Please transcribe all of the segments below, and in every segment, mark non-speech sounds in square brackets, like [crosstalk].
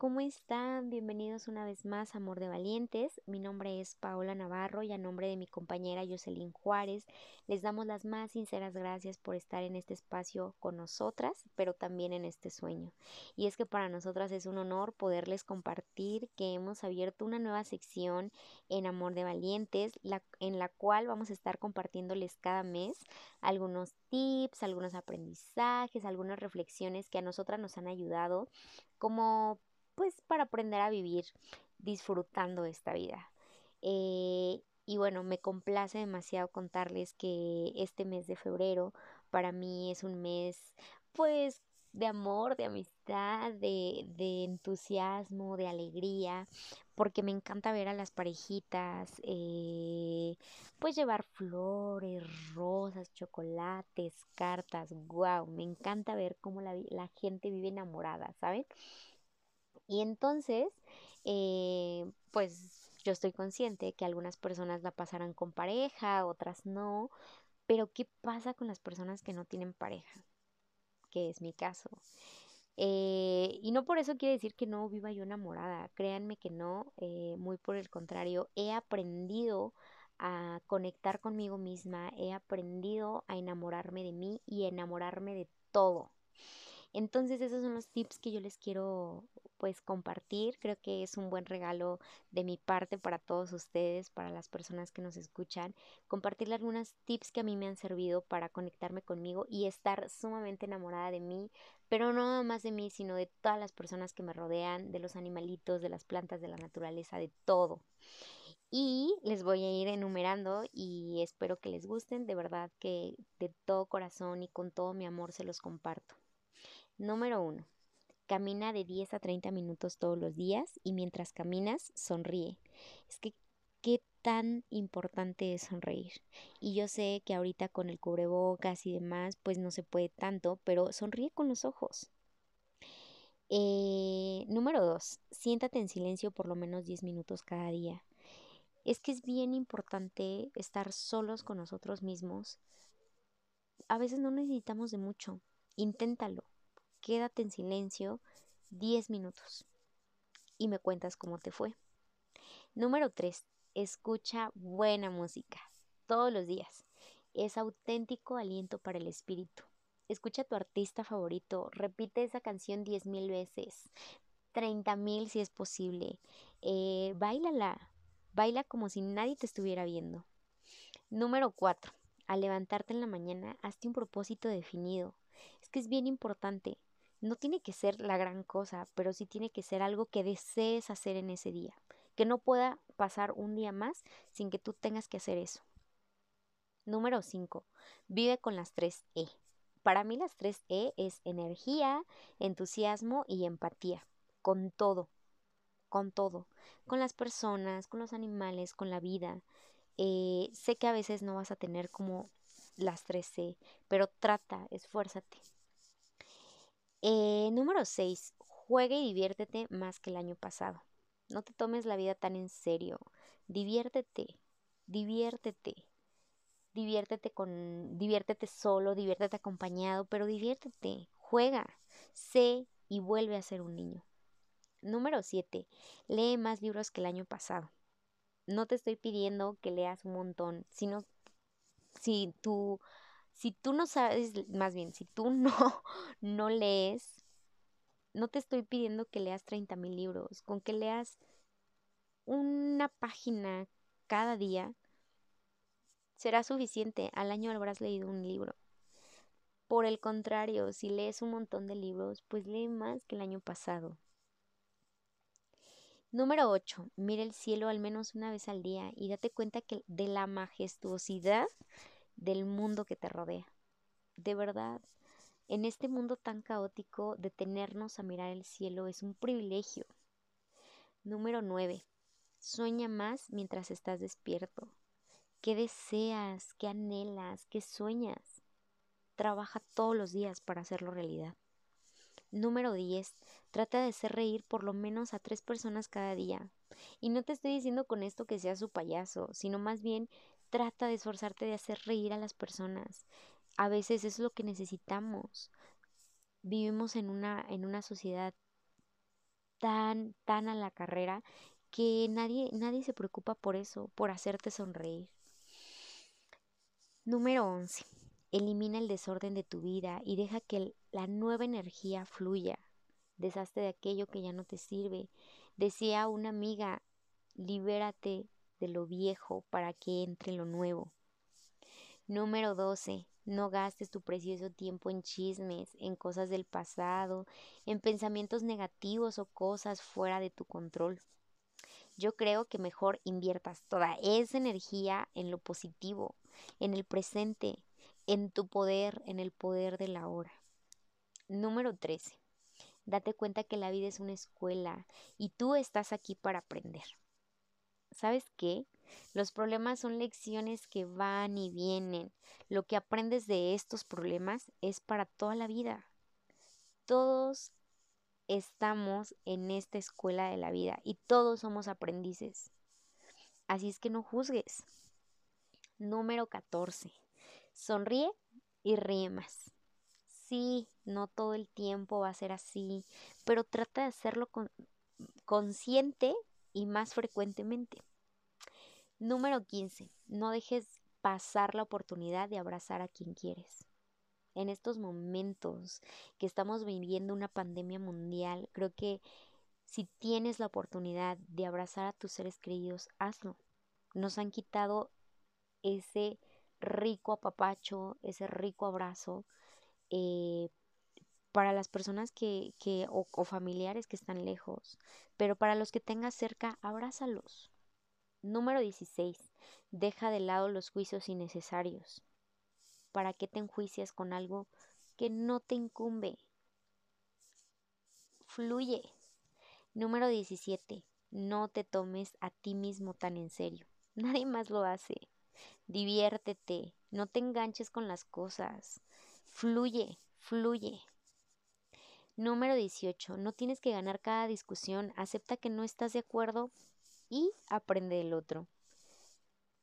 ¿cómo están? Bienvenidos una vez más a Amor de Valientes. Mi nombre es Paola Navarro y a nombre de mi compañera Jocelyn Juárez les damos las más sinceras gracias por estar en este espacio con nosotras, pero también en este sueño. Y es que para nosotras es un honor poderles compartir que hemos abierto una nueva sección en Amor de Valientes, en la cual vamos a estar compartiéndoles cada mes algunos tips, algunos aprendizajes, algunas reflexiones que a nosotras nos han ayudado como pues para aprender a vivir disfrutando esta vida. Eh, y bueno, me complace demasiado contarles que este mes de febrero para mí es un mes pues de amor, de amistad, de, de, entusiasmo, de alegría, porque me encanta ver a las parejitas, eh, pues llevar flores, rosas, chocolates, cartas, wow, me encanta ver cómo la, la gente vive enamorada, ¿saben? Y entonces, eh, pues yo estoy consciente que algunas personas la pasarán con pareja, otras no, pero ¿qué pasa con las personas que no tienen pareja? Que es mi caso. Eh, y no por eso quiere decir que no viva yo enamorada, créanme que no, eh, muy por el contrario, he aprendido a conectar conmigo misma, he aprendido a enamorarme de mí y enamorarme de todo. Entonces esos son los tips que yo les quiero pues compartir. Creo que es un buen regalo de mi parte para todos ustedes, para las personas que nos escuchan. Compartirle algunos tips que a mí me han servido para conectarme conmigo y estar sumamente enamorada de mí, pero no nada más de mí, sino de todas las personas que me rodean, de los animalitos, de las plantas, de la naturaleza, de todo. Y les voy a ir enumerando y espero que les gusten, de verdad que de todo corazón y con todo mi amor se los comparto. Número 1. Camina de 10 a 30 minutos todos los días y mientras caminas, sonríe. Es que, ¿qué tan importante es sonreír? Y yo sé que ahorita con el cubrebocas y demás, pues no se puede tanto, pero sonríe con los ojos. Eh, número 2. Siéntate en silencio por lo menos 10 minutos cada día. Es que es bien importante estar solos con nosotros mismos. A veces no necesitamos de mucho. Inténtalo quédate en silencio 10 minutos y me cuentas cómo te fue. Número 3. Escucha buena música todos los días. Es auténtico aliento para el espíritu. Escucha a tu artista favorito, repite esa canción diez mil veces, treinta mil si es posible. Eh, bailala, baila como si nadie te estuviera viendo. Número 4. Al levantarte en la mañana, hazte un propósito definido. Es que es bien importante no tiene que ser la gran cosa, pero sí tiene que ser algo que desees hacer en ese día, que no pueda pasar un día más sin que tú tengas que hacer eso. Número 5. Vive con las tres E. Para mí las tres E es energía, entusiasmo y empatía, con todo, con todo, con las personas, con los animales, con la vida. Eh, sé que a veces no vas a tener como las tres E, pero trata, esfuérzate. Eh, número 6. Juegue y diviértete más que el año pasado. No te tomes la vida tan en serio. Diviértete, diviértete. Diviértete con diviértete solo, diviértete acompañado, pero diviértete, juega, sé y vuelve a ser un niño. Número 7. Lee más libros que el año pasado. No te estoy pidiendo que leas un montón, sino si tú si tú no sabes, más bien, si tú [laughs] no, no lees, no te estoy pidiendo que leas 30 mil libros, con que leas una página cada día, será suficiente. Al año habrás leído un libro. Por el contrario, si lees un montón de libros, pues lee más que el año pasado. Número 8. Mira el cielo al menos una vez al día y date cuenta que de la majestuosidad del mundo que te rodea. De verdad, en este mundo tan caótico, detenernos a mirar el cielo es un privilegio. Número 9. Sueña más mientras estás despierto. ¿Qué deseas? ¿Qué anhelas? ¿Qué sueñas? Trabaja todos los días para hacerlo realidad. Número 10. Trata de hacer reír por lo menos a tres personas cada día. Y no te estoy diciendo con esto que seas su payaso, sino más bien Trata de esforzarte de hacer reír a las personas. A veces es lo que necesitamos. Vivimos en una, en una sociedad tan, tan a la carrera que nadie, nadie se preocupa por eso, por hacerte sonreír. Número 11. Elimina el desorden de tu vida y deja que la nueva energía fluya. Deshazte de aquello que ya no te sirve. Decía una amiga, libérate de lo viejo para que entre lo nuevo. Número 12. No gastes tu precioso tiempo en chismes, en cosas del pasado, en pensamientos negativos o cosas fuera de tu control. Yo creo que mejor inviertas toda esa energía en lo positivo, en el presente, en tu poder, en el poder de la hora. Número 13. Date cuenta que la vida es una escuela y tú estás aquí para aprender. ¿Sabes qué? Los problemas son lecciones que van y vienen. Lo que aprendes de estos problemas es para toda la vida. Todos estamos en esta escuela de la vida y todos somos aprendices. Así es que no juzgues. Número 14. Sonríe y ríe más. Sí, no todo el tiempo va a ser así, pero trata de hacerlo con, consciente y más frecuentemente. Número 15. No dejes pasar la oportunidad de abrazar a quien quieres. En estos momentos que estamos viviendo una pandemia mundial, creo que si tienes la oportunidad de abrazar a tus seres queridos, hazlo. Nos han quitado ese rico apapacho, ese rico abrazo eh, para las personas que, que o, o, familiares que están lejos, pero para los que tengas cerca, abrázalos. Número 16. Deja de lado los juicios innecesarios. ¿Para qué te enjuicias con algo que no te incumbe? Fluye. Número 17. No te tomes a ti mismo tan en serio. [laughs] Nadie más lo hace. Diviértete, no te enganches con las cosas. Fluye, fluye. Número 18. No tienes que ganar cada discusión. Acepta que no estás de acuerdo y aprende del otro.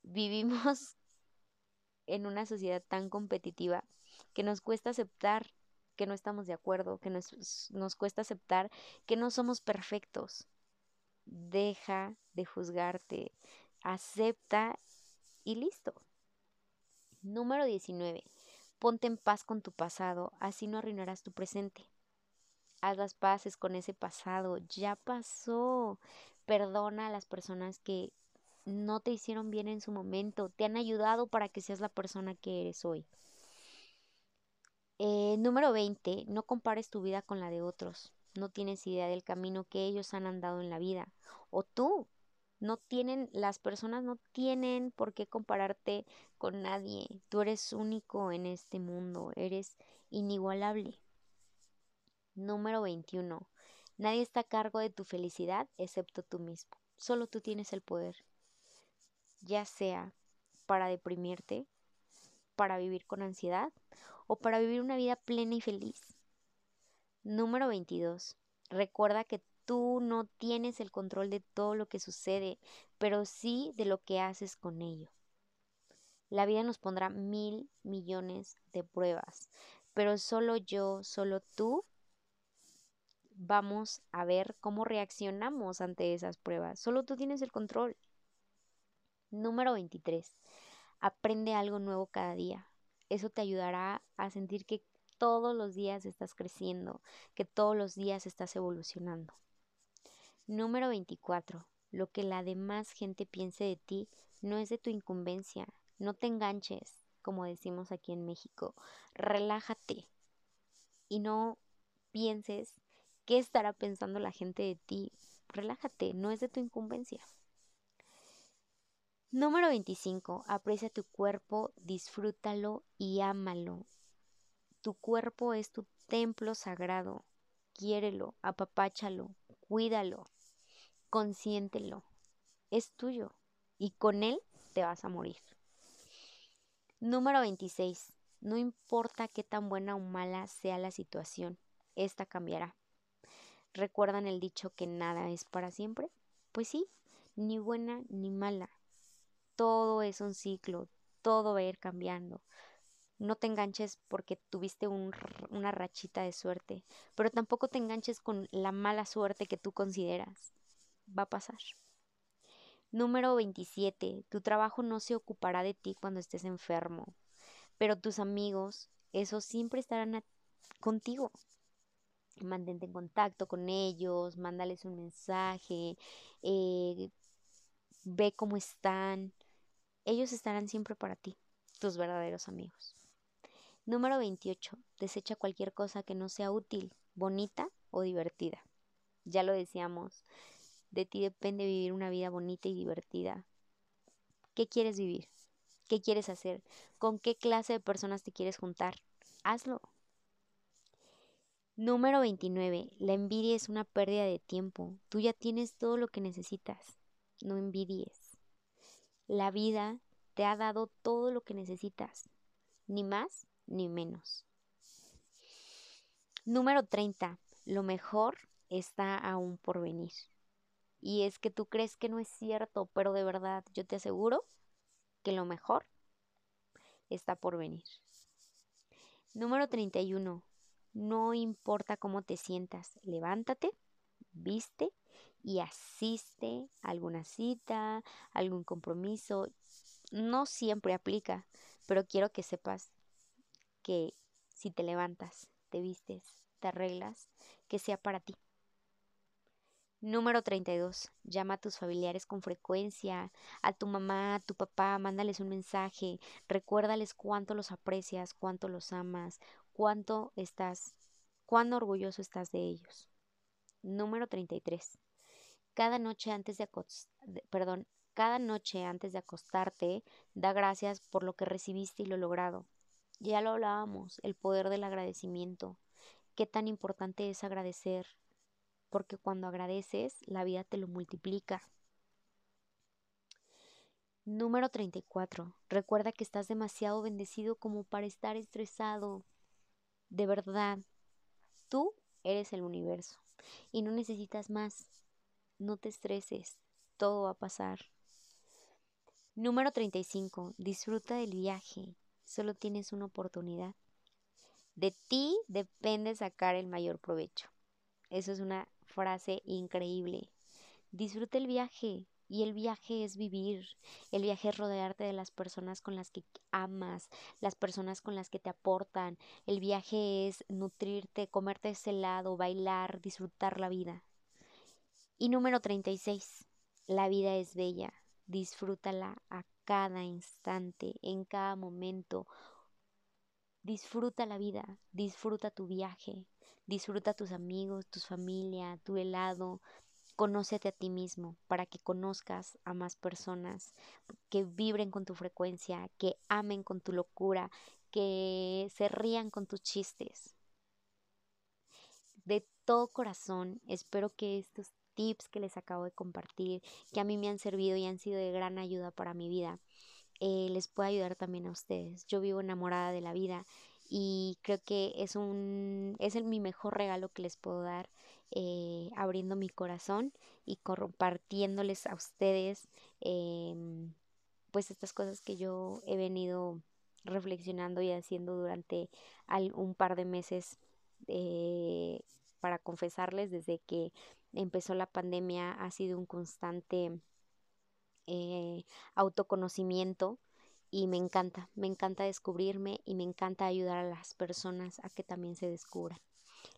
Vivimos [laughs] en una sociedad tan competitiva que nos cuesta aceptar que no estamos de acuerdo, que nos, nos cuesta aceptar que no somos perfectos. Deja de juzgarte, acepta y listo. Número 19. Ponte en paz con tu pasado, así no arruinarás tu presente. Haz las paces con ese pasado, ya pasó. Perdona a las personas que no te hicieron bien en su momento, te han ayudado para que seas la persona que eres hoy. Eh, número 20. No compares tu vida con la de otros. No tienes idea del camino que ellos han andado en la vida. O tú. No tienen, las personas no tienen por qué compararte con nadie. Tú eres único en este mundo. Eres inigualable. Número 21. Nadie está a cargo de tu felicidad excepto tú mismo. Solo tú tienes el poder ya sea para deprimirte, para vivir con ansiedad o para vivir una vida plena y feliz. Número 22. Recuerda que tú no tienes el control de todo lo que sucede, pero sí de lo que haces con ello. La vida nos pondrá mil millones de pruebas, pero solo yo, solo tú vamos a ver cómo reaccionamos ante esas pruebas. Solo tú tienes el control. Número 23. Aprende algo nuevo cada día. Eso te ayudará a sentir que todos los días estás creciendo, que todos los días estás evolucionando. Número 24. Lo que la demás gente piense de ti no es de tu incumbencia. No te enganches, como decimos aquí en México. Relájate y no pienses qué estará pensando la gente de ti. Relájate, no es de tu incumbencia. Número 25. Aprecia tu cuerpo, disfrútalo y ámalo. Tu cuerpo es tu templo sagrado. Quiérelo, apapáchalo, cuídalo, consiéntelo. Es tuyo y con él te vas a morir. Número 26. No importa qué tan buena o mala sea la situación, esta cambiará. ¿Recuerdan el dicho que nada es para siempre? Pues sí, ni buena ni mala todo es un ciclo, todo va a ir cambiando. No te enganches porque tuviste una rachita de suerte, pero tampoco te enganches con la mala suerte que tú consideras. Va a pasar. Número 27. Tu trabajo no se ocupará de ti cuando estés enfermo, pero tus amigos, esos siempre estarán contigo. Mantente en contacto con ellos, mándales un mensaje, eh, ve cómo están. Ellos estarán siempre para ti, tus verdaderos amigos. Número 28. Desecha cualquier cosa que no sea útil, bonita o divertida. Ya lo decíamos, de ti depende vivir una vida bonita y divertida. ¿Qué quieres vivir? ¿Qué quieres hacer? ¿Con qué clase de personas te quieres juntar? Hazlo. Número 29. La envidia es una pérdida de tiempo. Tú ya tienes todo lo que necesitas. No envidies. La vida te ha dado todo lo que necesitas. Ni más ni menos. Número 30. Lo mejor está aún por venir. Y es que tú crees que no es cierto, pero de verdad yo te aseguro que lo mejor está por venir. Número 31. No importa cómo te sientas, levántate, viste y asiste a alguna cita, algún compromiso. No siempre aplica, pero quiero que sepas que si te levantas, te vistes, te arreglas, que sea para ti. Número 32. Llama a tus familiares con frecuencia, a tu mamá, a tu papá, mándales un mensaje, recuérdales cuánto los aprecias, cuánto los amas, cuánto estás, cuán orgulloso estás de ellos. Número 33. Cada noche antes de, perdón, cada noche antes de acostarte, da gracias por lo que recibiste y lo logrado. Ya lo hablábamos, el poder del agradecimiento. Qué tan importante es agradecer, porque cuando agradeces, la vida te lo multiplica. Número 34. Recuerda que estás demasiado bendecido como para estar estresado. De verdad, tú eres el universo y no necesitas más. No te estreses, todo va a pasar. Número 35. Disfruta del viaje solo tienes una oportunidad. De ti depende sacar el mayor provecho. Eso es una frase increíble. Disfruta el viaje y el viaje es vivir. El viaje es rodearte de las personas con las que amas, las personas con las que te aportan. El viaje es nutrirte, comerte ese helado, bailar, disfrutar la vida. Y número 36. La vida es bella. Disfrútala a cada instante, en cada momento. Disfruta la vida, disfruta tu viaje, disfruta tus amigos, tu familia, tu helado. Conócete a ti mismo para que conozcas a más personas que vibren con tu frecuencia, que amen con tu locura, que se rían con tus chistes. De todo corazón, espero que estos tips que les acabo de compartir, que a mí me han servido y han sido de gran ayuda para mi vida, eh, les pueda ayudar también a ustedes. Yo vivo enamorada de la vida y creo que es un es mi mejor regalo que les puedo dar eh, abriendo mi corazón y compartiéndoles a ustedes em, pues estas cosas que yo he venido reflexionando y haciendo durante un par de meses eh, para confesarles desde que empezó la pandemia ha sido un constante eh, autoconocimiento y me encanta, me encanta descubrirme y me encanta ayudar a las personas a que también se descubran.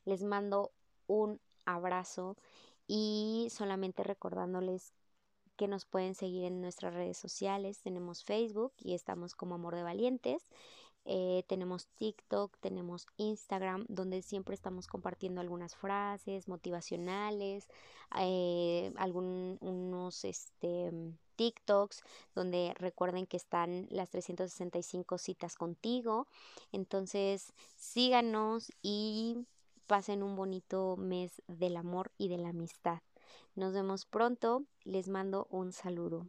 Les mando un abrazo y solamente recordándoles que nos pueden seguir en nuestras redes sociales. Tenemos Facebook y estamos como Amor de Valientes. Eh, tenemos TikTok, tenemos Instagram, donde siempre estamos compartiendo algunas frases motivacionales, eh, algunos este, TikToks, donde recuerden que están las 365 citas contigo. Entonces, síganos y pasen un bonito mes del amor y de la amistad. Nos vemos pronto. Les mando un saludo.